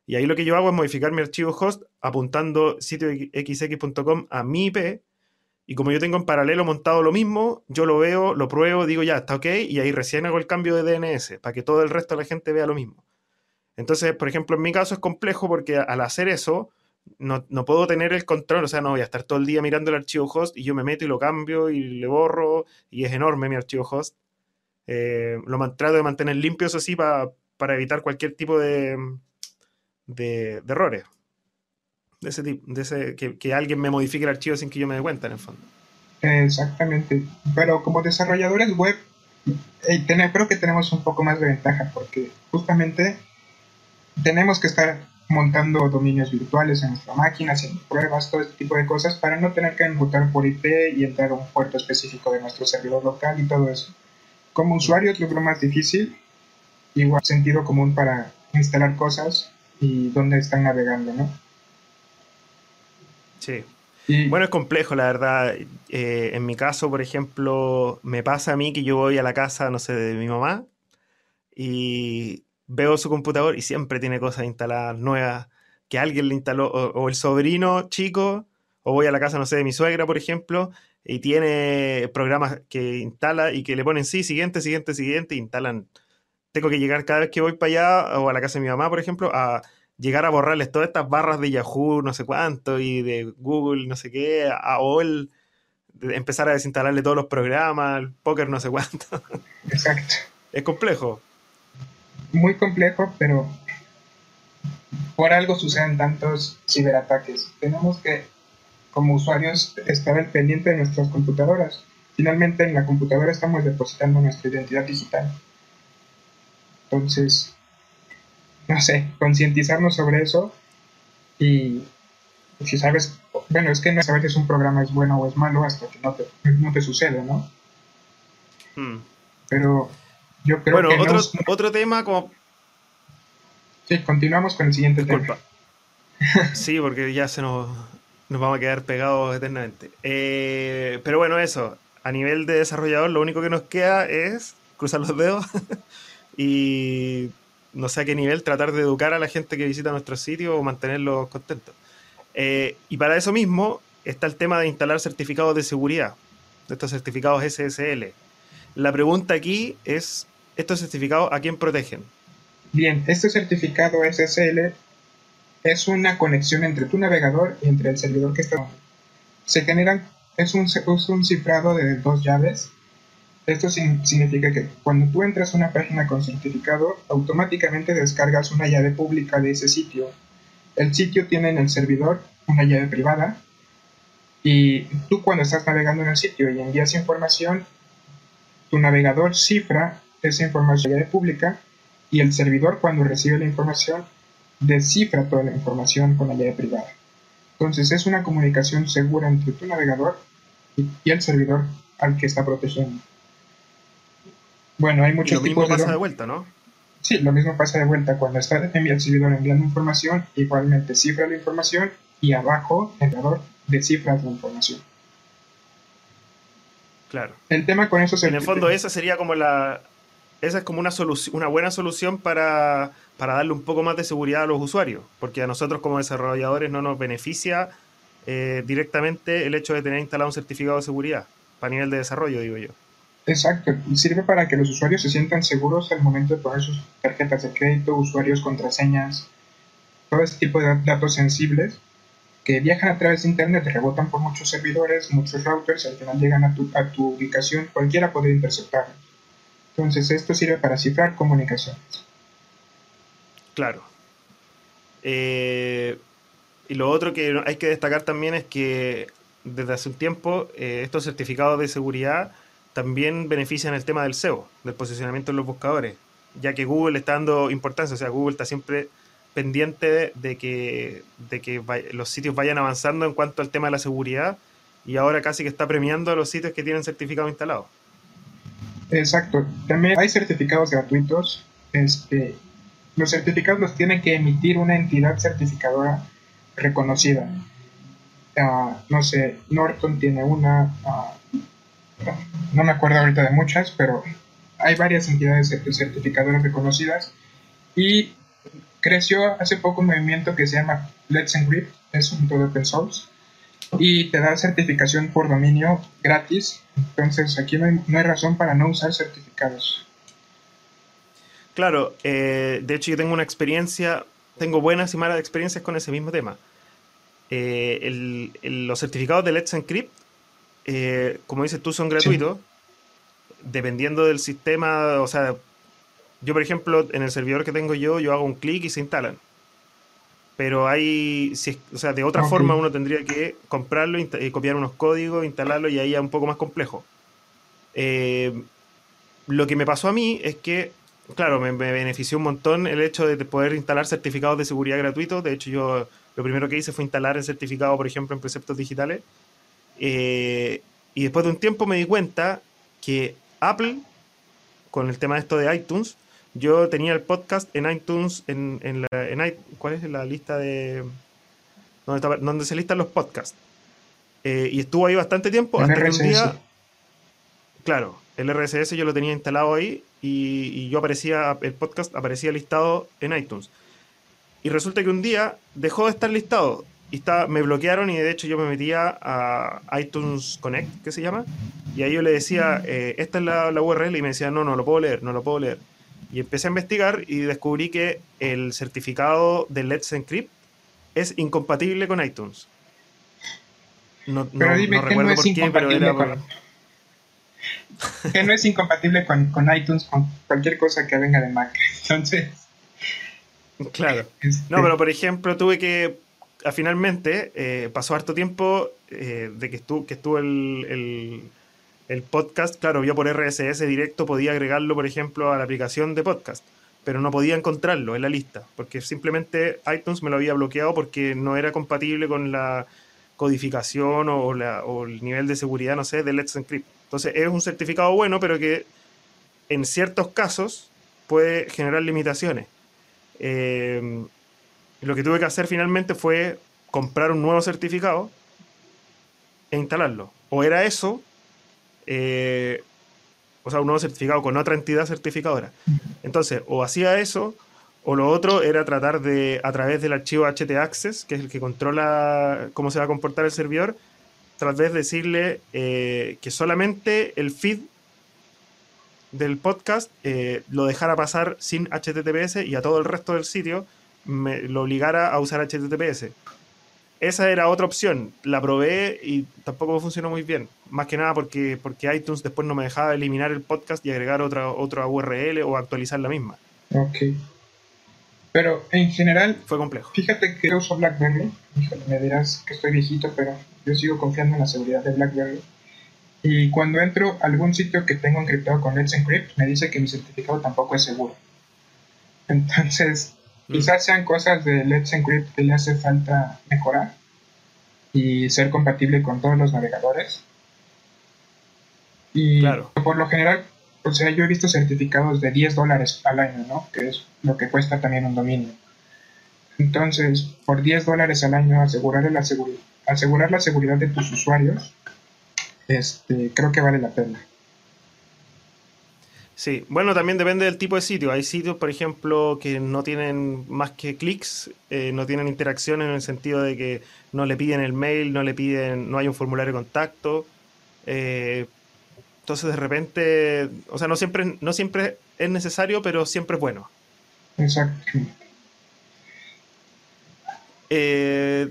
Y ahí lo que yo hago es modificar mi archivo host apuntando sitio xx.com a mi IP. Y como yo tengo en paralelo montado lo mismo, yo lo veo, lo pruebo, digo ya, está ok, y ahí recién hago el cambio de DNS para que todo el resto de la gente vea lo mismo. Entonces, por ejemplo, en mi caso es complejo porque al hacer eso, no, no, puedo tener el control, o sea, no voy a estar todo el día mirando el archivo host y yo me meto y lo cambio y le borro y es enorme mi archivo host. Eh, lo trato de mantener limpio, eso sí, para evitar cualquier tipo de, de, errores. De ese tipo, de ese, que, alguien me modifique el archivo sin que yo me dé cuenta, en el fondo. Exactamente. Pero como desarrolladores web, eh, creo que tenemos un poco más de ventaja porque justamente tenemos que estar montando dominios virtuales en nuestra máquina, haciendo pruebas, todo este tipo de cosas, para no tener que enrutar por IP y entrar a un puerto específico de nuestro servidor local y todo eso. Como usuario es lo más difícil, igual sentido común para instalar cosas y dónde están navegando, ¿no? Sí. bueno, es complejo, la verdad. Eh, en mi caso, por ejemplo, me pasa a mí que yo voy a la casa, no sé, de mi mamá y veo su computador y siempre tiene cosas instaladas nuevas que alguien le instaló, o, el sobrino chico, o voy a la casa, no sé, de mi suegra, por ejemplo, y tiene programas que instala y que le ponen sí, siguiente, siguiente, siguiente, instalan. Tengo que llegar cada vez que voy para allá, o a la casa de mi mamá, por ejemplo, a llegar a borrarles todas estas barras de Yahoo, no sé cuánto, y de Google, no sé qué, a, o el, empezar a desinstalarle todos los programas, el póker, no sé cuánto. Exacto. Es complejo muy complejo, pero por algo suceden tantos ciberataques. Tenemos que, como usuarios, estar al pendiente de nuestras computadoras. Finalmente, en la computadora estamos depositando nuestra identidad digital. Entonces, no sé, concientizarnos sobre eso y si sabes, bueno, es que no sabes si un programa es bueno o es malo hasta que no te, no te sucede, ¿no? Hmm. Pero yo creo bueno, otro, otro tema como... Sí, continuamos con el siguiente tema. sí, porque ya se nos, nos vamos a quedar pegados eternamente. Eh, pero bueno, eso. A nivel de desarrollador, lo único que nos queda es cruzar los dedos y no sé a qué nivel tratar de educar a la gente que visita nuestro sitio o mantenerlos contentos. Eh, y para eso mismo está el tema de instalar certificados de seguridad, estos certificados SSL. La pregunta aquí es ¿Estos certificados a quién protegen? Bien, este certificado SSL es una conexión entre tu navegador y entre el servidor que está. Se generan, es un, es un cifrado de dos llaves. Esto significa que cuando tú entras a una página con certificado, automáticamente descargas una llave pública de ese sitio. El sitio tiene en el servidor una llave privada y tú cuando estás navegando en el sitio y envías información, tu navegador cifra esa información ya pública y el servidor cuando recibe la información descifra toda la información con la llave privada. Entonces es una comunicación segura entre tu navegador y, el servidor al que está protegiendo. Bueno, hay muchos lo mismo pasa de... vuelta, ¿no? Sí, lo mismo pasa de vuelta cuando está el servidor enviando información, igualmente cifra la información y abajo el navegador descifra la información. Claro. El tema con eso es En el fondo, esa sería como la, esa es como una, solución, una buena solución para, darle un poco más de seguridad a los usuarios, porque a nosotros como desarrolladores no nos beneficia eh, directamente el hecho de tener instalado un certificado de seguridad, para nivel de desarrollo, digo yo. Exacto, sirve para que los usuarios se sientan seguros al momento de poner sus tarjetas de crédito, usuarios, contraseñas, todo ese tipo de datos sensibles que viajan a través de Internet, rebotan por muchos servidores, muchos routers, al final llegan a tu, a tu ubicación, cualquiera puede interceptarlos. Entonces esto sirve para cifrar comunicaciones. Claro. Eh, y lo otro que hay que destacar también es que desde hace un tiempo eh, estos certificados de seguridad también benefician el tema del SEO, del posicionamiento en los buscadores, ya que Google está dando importancia, o sea, Google está siempre pendiente de que, de que los sitios vayan avanzando en cuanto al tema de la seguridad y ahora casi que está premiando a los sitios que tienen certificado instalado. Exacto. También hay certificados gratuitos. Este, los certificados los tiene que emitir una entidad certificadora reconocida. Ah, no sé, Norton tiene una, ah, no me acuerdo ahorita de muchas, pero hay varias entidades certificadoras reconocidas y creció hace poco un movimiento que se llama Let's Encrypt, es un todo open source y te da certificación por dominio gratis. Entonces aquí no hay, razón para no usar certificados. Claro, eh, de hecho yo tengo una experiencia, tengo buenas y malas experiencias con ese mismo tema. Eh, los certificados de Let's Encrypt, eh, como dices tú, son gratuitos. Dependiendo del sistema, o sea, yo por ejemplo, en el servidor que tengo yo, yo hago un clic y se instalan pero hay, si o sea, de otra forma uno tendría que comprarlo, y eh, copiar unos códigos, instalarlo y ahí es un poco más complejo. Eh, lo que me pasó a mí es que, claro, me, benefició un montón el hecho de poder instalar certificados de seguridad gratuitos. De hecho, yo lo primero que hice fue instalar el certificado, por ejemplo, en preceptos digitales. Eh, y después de un tiempo me di cuenta que Apple, con el tema de esto de iTunes, yo tenía el podcast en iTunes, en, en, la, en ¿cuál es la lista de... donde, se listan los podcasts? Eh, y estuvo ahí bastante tiempo, hasta que un día... Claro, el RSS yo lo tenía instalado ahí y, yo aparecía, el podcast aparecía listado en iTunes. Y resulta que un día dejó de estar listado y está, me bloquearon y de hecho yo me metía a iTunes Connect, que se llama, y ahí yo le decía, eh, esta es la, la, URL y me decía, no, no lo puedo leer, no lo puedo leer. Y empecé a investigar y descubrí que el certificado de Let's Encrypt es incompatible con iTunes. No, pero dime que no es incompatible con... que no es incompatible con, iTunes, con cualquier cosa que venga de Mac. Entonces... Claro. Este no, pero por ejemplo, tuve que... finalmente, eh, pasó harto tiempo eh, de que estuvo, el podcast, claro, yo por RSS directo podía agregarlo, por ejemplo, a la aplicación de podcast, pero no podía encontrarlo en la lista, porque simplemente iTunes me lo había bloqueado porque no era compatible con la codificación o, el nivel de seguridad, no sé, de Let's Encrypt. Entonces es un certificado bueno, pero que en ciertos casos puede generar limitaciones. Eh, lo que tuve que hacer finalmente fue comprar un nuevo certificado e instalarlo. O era eso, eh, o sea, un nuevo certificado con otra entidad certificadora. Entonces, o hacía eso, o lo otro era tratar de, a través del archivo htaccess, que es el que controla cómo se va a comportar el servidor, tras de decirle eh, que solamente el feed del podcast eh, lo dejara pasar sin HTTPS y a todo el resto del sitio me lo obligara a usar HTTPS esa era otra opción. La probé y tampoco funcionó muy bien. Más que nada porque, porque iTunes después no me dejaba eliminar el podcast y agregar otra, otra URL o actualizar la misma. Ok. Pero en general... Fue complejo. Fíjate que yo uso BlackBerry. me dirás que estoy viejito, pero yo sigo confiando en la seguridad de BlackBerry. Y cuando entro a algún sitio que tengo encriptado con Let's Encrypt, me dice que mi certificado tampoco es seguro. Entonces, Quizás sean cosas de Let's Encrypt que le hace falta mejorar y ser compatible con todos los navegadores. Y por lo general, o sea, yo he visto certificados de 10 dólares al año, ¿no? Que es lo que cuesta también un dominio. Entonces, por 10 dólares al año asegurar la, asegurar la seguridad de tus usuarios, este, creo que vale la pena. Sí, bueno, también depende del tipo de sitio. Hay sitios, por ejemplo, que no tienen más que clics, eh, no tienen interacción en el sentido de que no le piden el mail, no le piden, no hay un formulario de contacto. Eh, entonces, de repente, o sea, no siempre, no siempre es necesario, pero siempre es bueno. Exacto. Eh,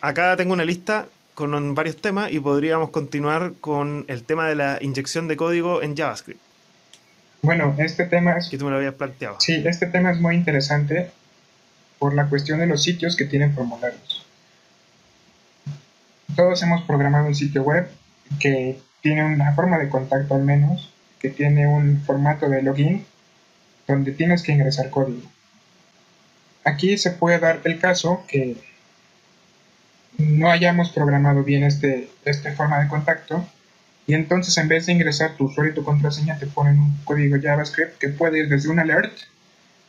acá tengo una lista con varios temas y podríamos continuar con el tema de la inyección de código en JavaScript. Bueno, este tema es... Que tú me lo habías planteado. Sí, este tema es muy interesante por la cuestión de los sitios que tienen formularios. Todos hemos programado un sitio web que tiene una forma de contacto al menos, que tiene un formato de login donde tienes que ingresar código. Aquí se puede dar el caso que no hayamos programado bien este, esta forma de contacto y entonces en vez de ingresar tu usuario y tu contraseña te ponen un código JavaScript que puede ir desde un alert,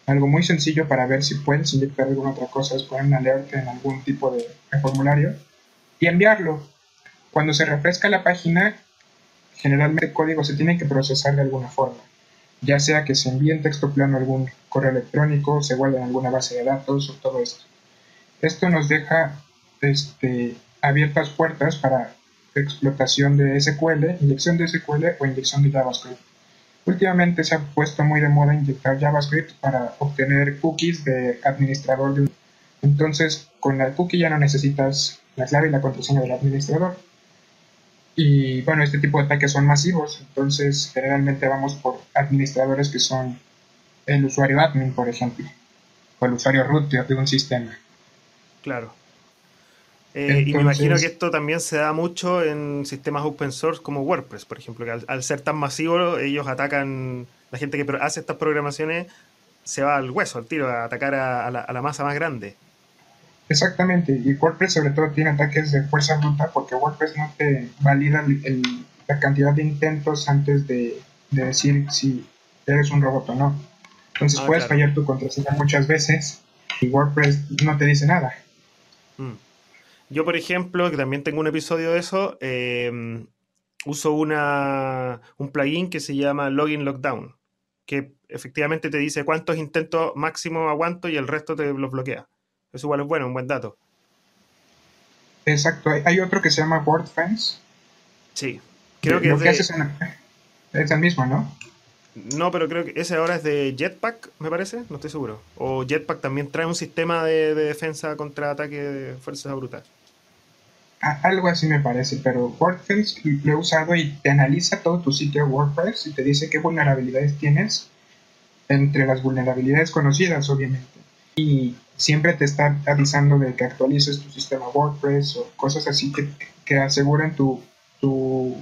algo muy sencillo para ver si puedes inyectar alguna otra cosa, es poner un alert en algún tipo de, formulario y enviarlo. Cuando se refresca la página, generalmente el código se tiene que procesar de alguna forma, ya sea que se envíe en texto plano algún correo electrónico, se guarde en alguna base de datos o todo esto. Esto nos deja este, abiertas puertas para explotación de SQL, inyección de SQL o inyección de JavaScript. Últimamente se ha puesto muy de moda inyectar JavaScript para obtener cookies de administrador de Entonces, con la cookie ya no necesitas la clave y la contraseña del administrador. Y bueno, este tipo de ataques son masivos, entonces generalmente vamos por administradores que son el usuario admin, por ejemplo, o el usuario root de un sistema. Claro. Eh, y me imagino que esto también se da mucho en sistemas open source como WordPress, por ejemplo, que al, ser tan masivo, ellos atacan, la gente que hace estas programaciones se va al hueso, al tiro, a atacar a, la, masa más grande. Exactamente, y WordPress sobre todo tiene ataques de fuerza bruta porque WordPress no te valida la cantidad de intentos antes de, decir si eres un robot o no. Entonces ah, puedes fallar tu contraseña muchas veces y WordPress no te dice nada. Mm. Yo, por ejemplo, que también tengo un episodio de eso, em, uso una, un plugin que se llama Login Lockdown, que efectivamente te dice cuántos intentos máximo aguanto y el resto te los bloquea. Eso igual es bueno, un buen dato. Exacto, hay otro que se llama WordFence. Sí, creo que, es, es el mismo, ¿no? No, pero creo que ese ahora es de Jetpack, me parece, no estoy seguro. O Jetpack también trae un sistema de, defensa contra ataque de fuerzas brutales. Algo así me parece, pero WordPress lo he usado y te analiza todo tu sitio WordPress y te dice qué vulnerabilidades tienes entre las vulnerabilidades conocidas, obviamente. Y siempre te está avisando de que actualices tu sistema WordPress o cosas así que, que aseguren tu, tu,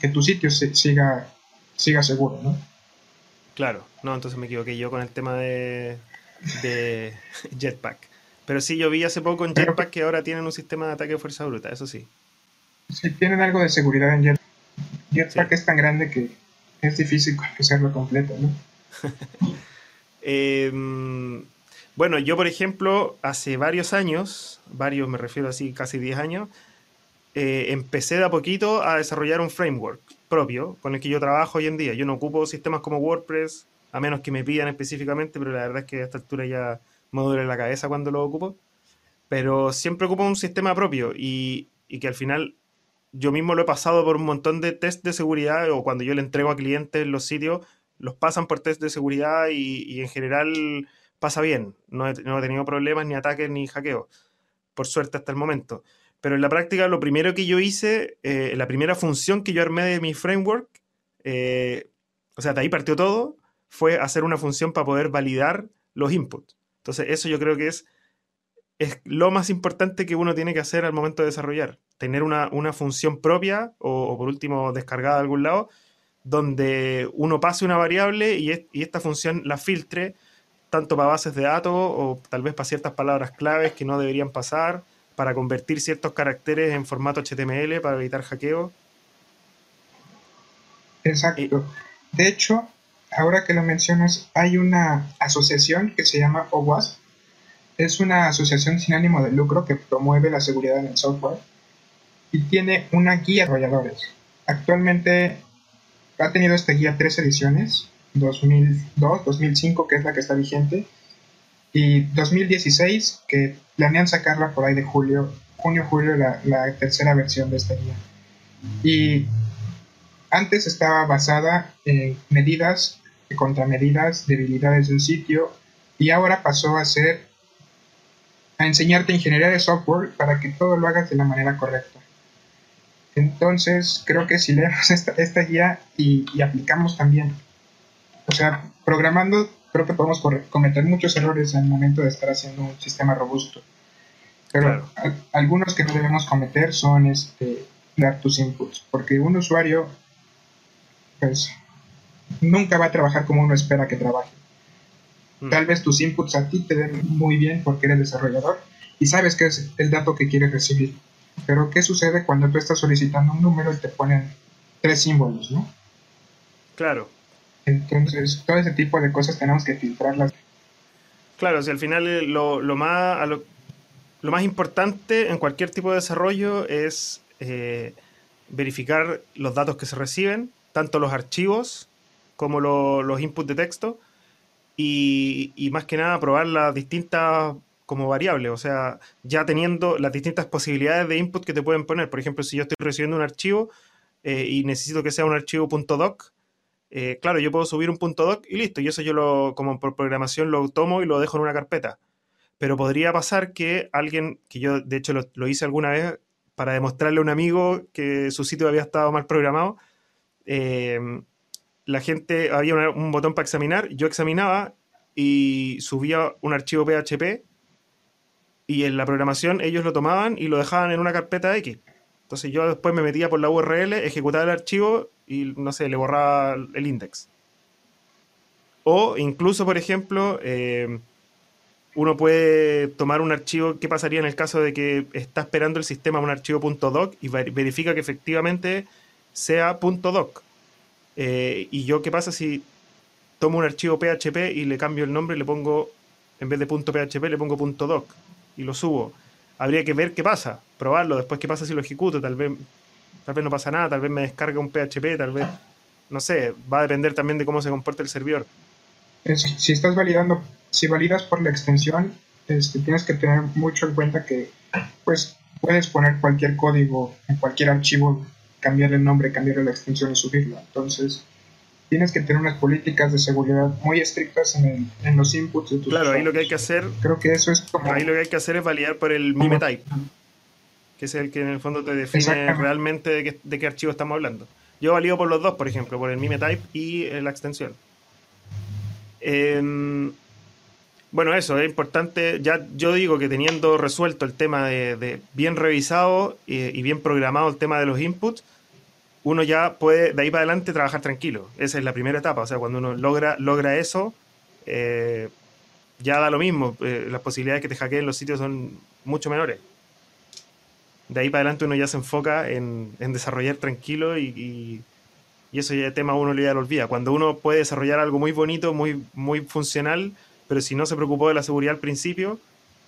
que tu sitio siga, siga seguro, ¿no? Claro, no, entonces me equivoqué yo con el tema de, de Jetpack. Pero sí, yo vi hace poco en Jetpack que ahora tienen un sistema de ataque de fuerza bruta, eso sí. Sí, tienen algo de seguridad en Jetpack. Jetpack es tan grande que es difícil hacerlo completo, ¿no? Em, bueno, yo por ejemplo, hace varios años, varios me refiero así, casi 10 años, eh, empecé de a poquito a desarrollar un framework propio con el que yo trabajo hoy en día. Yo no ocupo sistemas como WordPress, a menos que me pidan específicamente, pero la verdad es que a esta altura ya me duele la cabeza cuando lo ocupo. Pero siempre ocupo un sistema propio y, y, que al final yo mismo lo he pasado por un montón de test de seguridad o cuando yo le entrego a clientes los sitios, los pasan por test de seguridad y, y en general pasa bien. No he, no he, tenido problemas, ni ataques, ni hackeos. Por suerte hasta el momento. Pero en la práctica, lo primero que yo hice, eh, la primera función que yo armé de mi framework, eh, o sea, de ahí partió todo, fue hacer una función para poder validar los inputs. Entonces, eso yo creo que es, es lo más importante que uno tiene que hacer al momento de desarrollar. Tener una, función propia o, por último descargada de algún lado, donde uno pase una variable y, y esta función la filtre tanto para bases de datos o tal vez para ciertas palabras claves que no deberían pasar para convertir ciertos caracteres en formato HTML para evitar hackeo. Exacto. de hecho, ahora que lo mencionas, hay una asociación que se llama OWASP. Es una asociación sin ánimo de lucro que promueve la seguridad en el software y tiene una guía de desarrolladores. Actualmente ha tenido esta guía tres ediciones, 2002, 2005, que es la que está vigente, y 2016, que planean sacarla por ahí de julio, junio, julio, la, tercera versión de esta guía. Y antes estaba basada en medidas, contramedidas, debilidades de un sitio, y ahora pasó a ser a enseñarte ingeniería de software para que todo lo hagas de la manera correcta. Entonces, creo que si leemos esta, esta guía y, y aplicamos también, o sea, programando creo que podemos cometer muchos errores en el momento de estar haciendo un sistema robusto. Pero algunos que no debemos cometer son este, dar tus inputs, porque un usuario, pues, nunca va a trabajar como uno espera que trabaje. Mm. Tal vez tus inputs a ti te den muy bien porque eres desarrollador y sabes que es el dato que quieres recibir. Pero ¿qué sucede cuando tú estás solicitando un número y te ponen tres símbolos, no? Claro. Entonces, todo ese tipo de cosas tenemos que filtrarlas. Claro, si al final eh, lo, más, lo, más importante en cualquier tipo de desarrollo es eh, verificar los datos que se reciben, tanto los archivos como los inputs de texto, y, más que nada probar las distintas como variables, o sea, ya teniendo las distintas posibilidades de input que te pueden poner. Por ejemplo, si yo estoy recibiendo un archivo eh, y necesito que sea un archivo .doc, eh, claro, yo puedo subir un .doc y listo, y eso yo lo, como por programación lo tomo y lo dejo en una carpeta. Pero podría pasar que alguien, que yo de hecho lo, hice alguna vez para demostrarle a un amigo que su sitio había estado mal programado, eh, la gente, había un botón para examinar, yo examinaba y subía un archivo PHP y en la programación ellos lo tomaban y lo dejaban en una carpeta X. Entonces yo después me metía por la URL, ejecutaba el archivo y, no sé, le borraba el index. O incluso, por ejemplo, eh, uno puede tomar un archivo, ¿qué pasaría en el caso de que está esperando el sistema un archivo .doc y verifica que efectivamente sea .doc? Eh, y yo, ¿qué pasa si tomo un archivo PHP y le cambio el nombre y le pongo, en vez de .php, le pongo .doc y lo subo? Habría que ver qué pasa, probarlo, después qué pasa si lo ejecuto, tal vez, tal vez no pasa nada, tal vez me descarga un PHP, tal vez, no sé, va a depender también de cómo se comporte el servidor. si estás validando, si validas por la extensión, este, tienes que tener mucho en cuenta que pues puedes poner cualquier código en cualquier archivo cambiar el nombre, cambiar la extensión y subirlo. Entonces, tienes que tener unas políticas de seguridad muy estrictas en, en los inputs de tus Claro, ahí lo que hay que hacer. Creo que eso es como. Ahí lo que hay que hacer es validar por el MIME type, que es el que en el fondo te define realmente de qué, de qué, archivo estamos hablando. Yo valido por los dos, por ejemplo, por el MIME type y la extensión. Em, bueno, eso es importante. Ya yo digo que teniendo resuelto el tema de, bien revisado y, bien programado el tema de los inputs, uno ya puede de ahí para adelante trabajar tranquilo. Esa es la primera etapa. O sea, cuando uno logra, logra eso, eh, ya da lo mismo. Eh, las posibilidades de que te hackeen los sitios son mucho menores. De ahí para adelante uno ya se enfoca en, desarrollar tranquilo y, y, eso ya tema uno ya lo olvida. Cuando uno puede desarrollar algo muy bonito, muy, muy funcional, pero si no se preocupó de la seguridad al principio,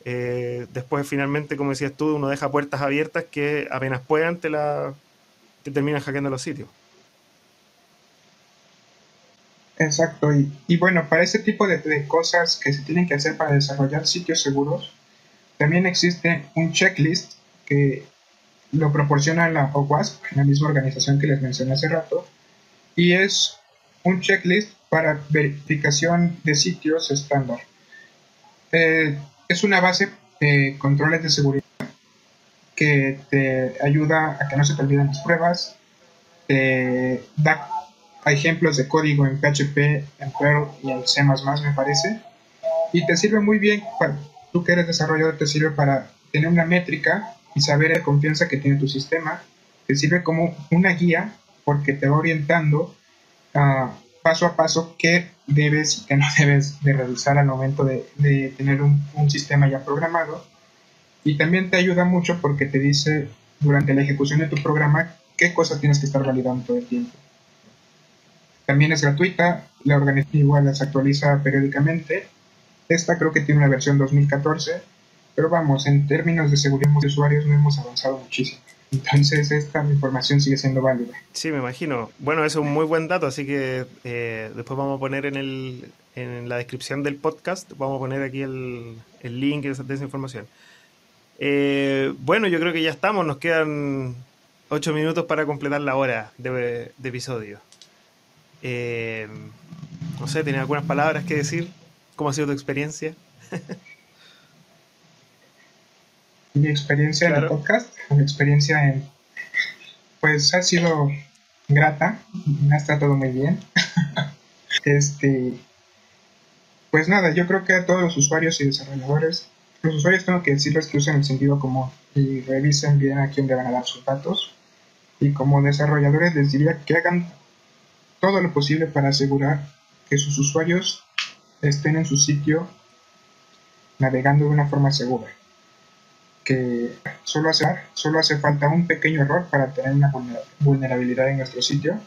eh, después finalmente, como decías tú, uno deja puertas abiertas que apenas puedan te, la, te terminan hackeando los sitios. Exacto, y, bueno, para ese tipo de, de, cosas que se tienen que hacer para desarrollar sitios seguros, también existe un checklist que lo proporciona la OWASP, la misma organización que les mencioné hace rato, y es un checklist para verificación de sitios estándar. Eh, es una base de controles de seguridad que te ayuda a que no se te olviden las pruebas, te da ejemplos de código en PHP, en Perl y en C++, me parece, y te sirve muy bien, para, tú que eres desarrollador, te sirve para tener una métrica y saber la confianza que tiene tu sistema, te sirve como una guía porque te va orientando a paso a paso qué debes y qué no debes de realizar al momento de, tener un, sistema ya programado. Y también te ayuda mucho porque te dice durante la ejecución de tu programa qué cosas tienes que estar validando todo el tiempo. También es gratuita, la organización igual se actualiza periódicamente. Esta creo que tiene una versión 2014, pero vamos, en términos de seguridad de usuarios no hemos avanzado muchísimo. Entonces esta información sigue siendo válida. Sí, me imagino. Bueno, eso es un muy buen dato, así que eh, después vamos a poner en, el, en la descripción del podcast, vamos a poner aquí el, el link de esa, información. Eh, bueno, yo creo que ya estamos, nos quedan ocho minutos para completar la hora de, de episodio. Eh, no sé, ¿tienes algunas palabras que decir? ¿Cómo ha sido tu experiencia? mi experiencia en el podcast, mi experiencia en, pues ha sido grata, me ha estado todo muy bien. este, pues nada, yo creo que a todos los usuarios y desarrolladores, los usuarios tengo que decirles que usen el sentido común y revisen bien a quién deben dar sus datos. Y como desarrolladores les diría que hagan todo lo posible para asegurar que sus usuarios estén en su sitio navegando de una forma segura. Que solo hace, solo hace falta un pequeño error para tener una vulnerabilidad en nuestro sitio.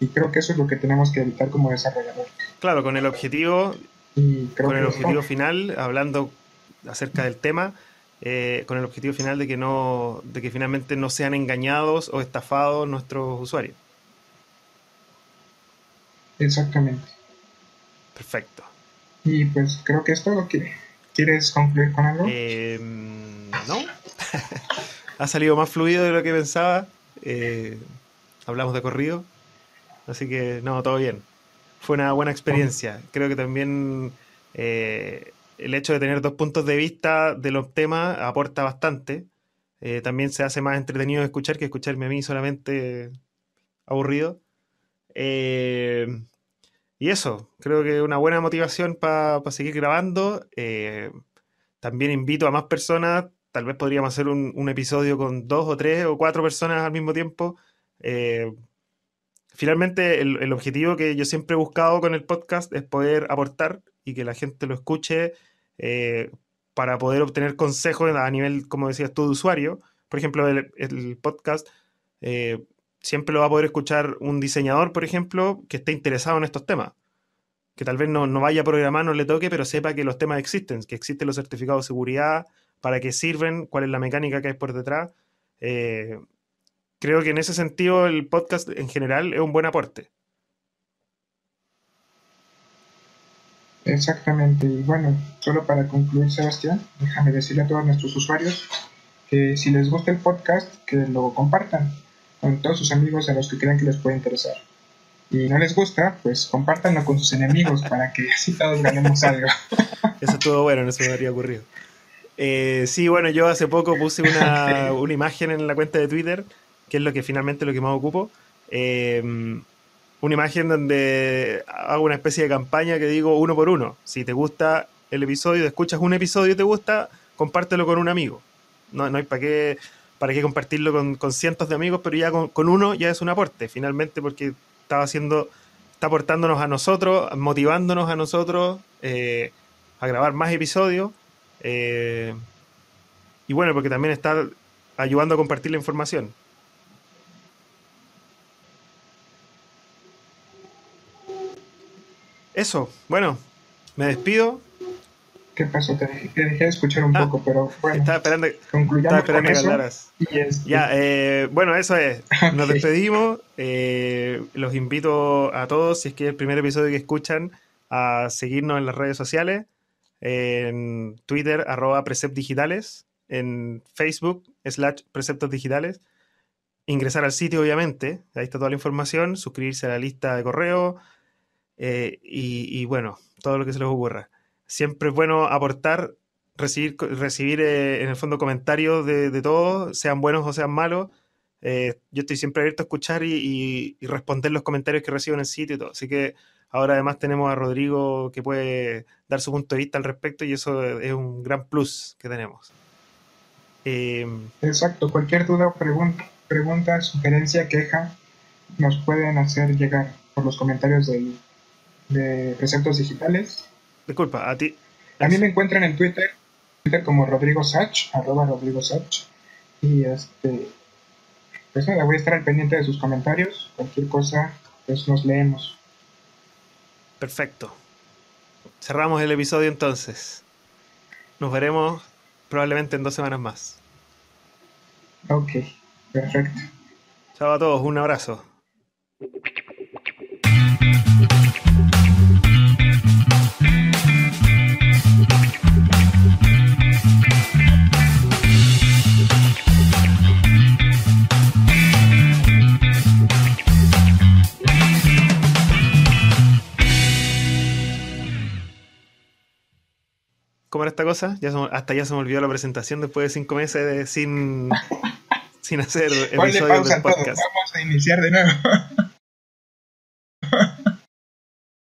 Y creo que eso es lo que tenemos que evitar como desarrolladores. Claro, con el objetivo, con el objetivo final, hablando acerca del tema, eh, con el objetivo final de que no, de que finalmente no sean engañados o estafados nuestros usuarios. Exactamente. Perfecto. Y pues creo que es todo. ¿Quieres concluir con algo? Eh, no. ha salido más fluido de lo que pensaba. Eh, hablamos de corrido. Así que no, todo bien. Fue una buena experiencia. Creo que también eh, el hecho de tener dos puntos de vista de los temas aporta bastante. también se hace más entretenido escuchar que escucharme a mí solamente aburrido. Eh, y eso, creo que una buena motivación para seguir grabando. Eh, también invito a más personas, tal vez podríamos hacer un, episodio con dos o tres o cuatro personas al mismo tiempo. Eh, finalmente, el, objetivo que yo siempre he buscado con el podcast es poder aportar y que la gente lo escuche eh, para poder obtener consejos a nivel, como decías tú, de usuario. Por ejemplo, el, el podcast siempre lo va a poder escuchar un diseñador, por ejemplo, que esté interesado en estos temas. Que tal vez no, vaya a programar, no le toque, pero sepa que los temas existen, que existen los certificados de seguridad, para qué sirven, cuál es la mecánica que hay por detrás. Eh, creo que en ese sentido el podcast en general es un buen aporte. Exactamente. Y bueno, solo para concluir, Sebastián, déjame decirle a todos nuestros usuarios que si les gusta el podcast, que lo compartan con todos sus amigos a los que crean que les puede interesar. Y no les gusta, pues compártanlo con sus enemigos para que así todos ganemos algo. Eso estuvo bueno, no se me habría ocurrido. Eh, sí, bueno, yo hace poco puse una, una, imagen en la cuenta de Twitter, que es lo que finalmente lo que más ocupo. Eh, una imagen donde hago una especie de campaña que digo uno por uno. Si te gusta el episodio, escuchas un episodio y te gusta, compártelo con un amigo. No, no hay para qué para qué compartirlo con, cientos de amigos, pero ya con, uno ya es un aporte, finalmente, porque estaba haciendo, está aportándonos a nosotros, motivándonos a nosotros eh, a grabar más episodios. Eh, y bueno, porque también está ayudando a compartir la información. Eso, bueno, me despido. ¿Qué pasó? Te dejé, de escuchar un ah, poco, pero bueno. Estaba esperando, estaba esperando que hablaras. Este ya, eh, bueno, eso es. Nos despedimos. Eh, los invito a todos, si es que es el primer episodio que escuchan, a seguirnos en las redes sociales. En Twitter, arroba Digitales. En Facebook, slash Preceptos Digitales. Ingresar al sitio, obviamente. Ahí está toda la información. Suscribirse a la lista de correo. Eh, y, y bueno, todo lo que se les ocurra siempre es bueno aportar, recibir, recibir eh, en el fondo comentarios de, todos, sean buenos o sean malos. Eh, yo estoy siempre abierto a escuchar y, responder los comentarios que recibo en el sitio y todo. Así que ahora además tenemos a Rodrigo que puede dar su punto de vista al respecto y eso es un gran plus que tenemos. Em, Exacto, cualquier duda o pregunta, pregunta, sugerencia, queja, nos pueden hacer llegar por los comentarios de preceptos digitales Disculpa, a ti. A mí me encuentran en Twitter, Twitter como Rodrigo Sach, arroba Rodrigo Sach. Y este, pues nada, voy a estar al pendiente de sus comentarios. Cualquier cosa, pues nos leemos. Perfecto. Cerramos el episodio entonces. Nos veremos probablemente en dos semanas más. Ok, perfecto. Chao a todos, un abrazo. ¿Cómo era esta cosa? Ya hasta ya se me olvidó la presentación después de cinco meses sin, sin hacer episodios del podcast. Vamos a iniciar de nuevo.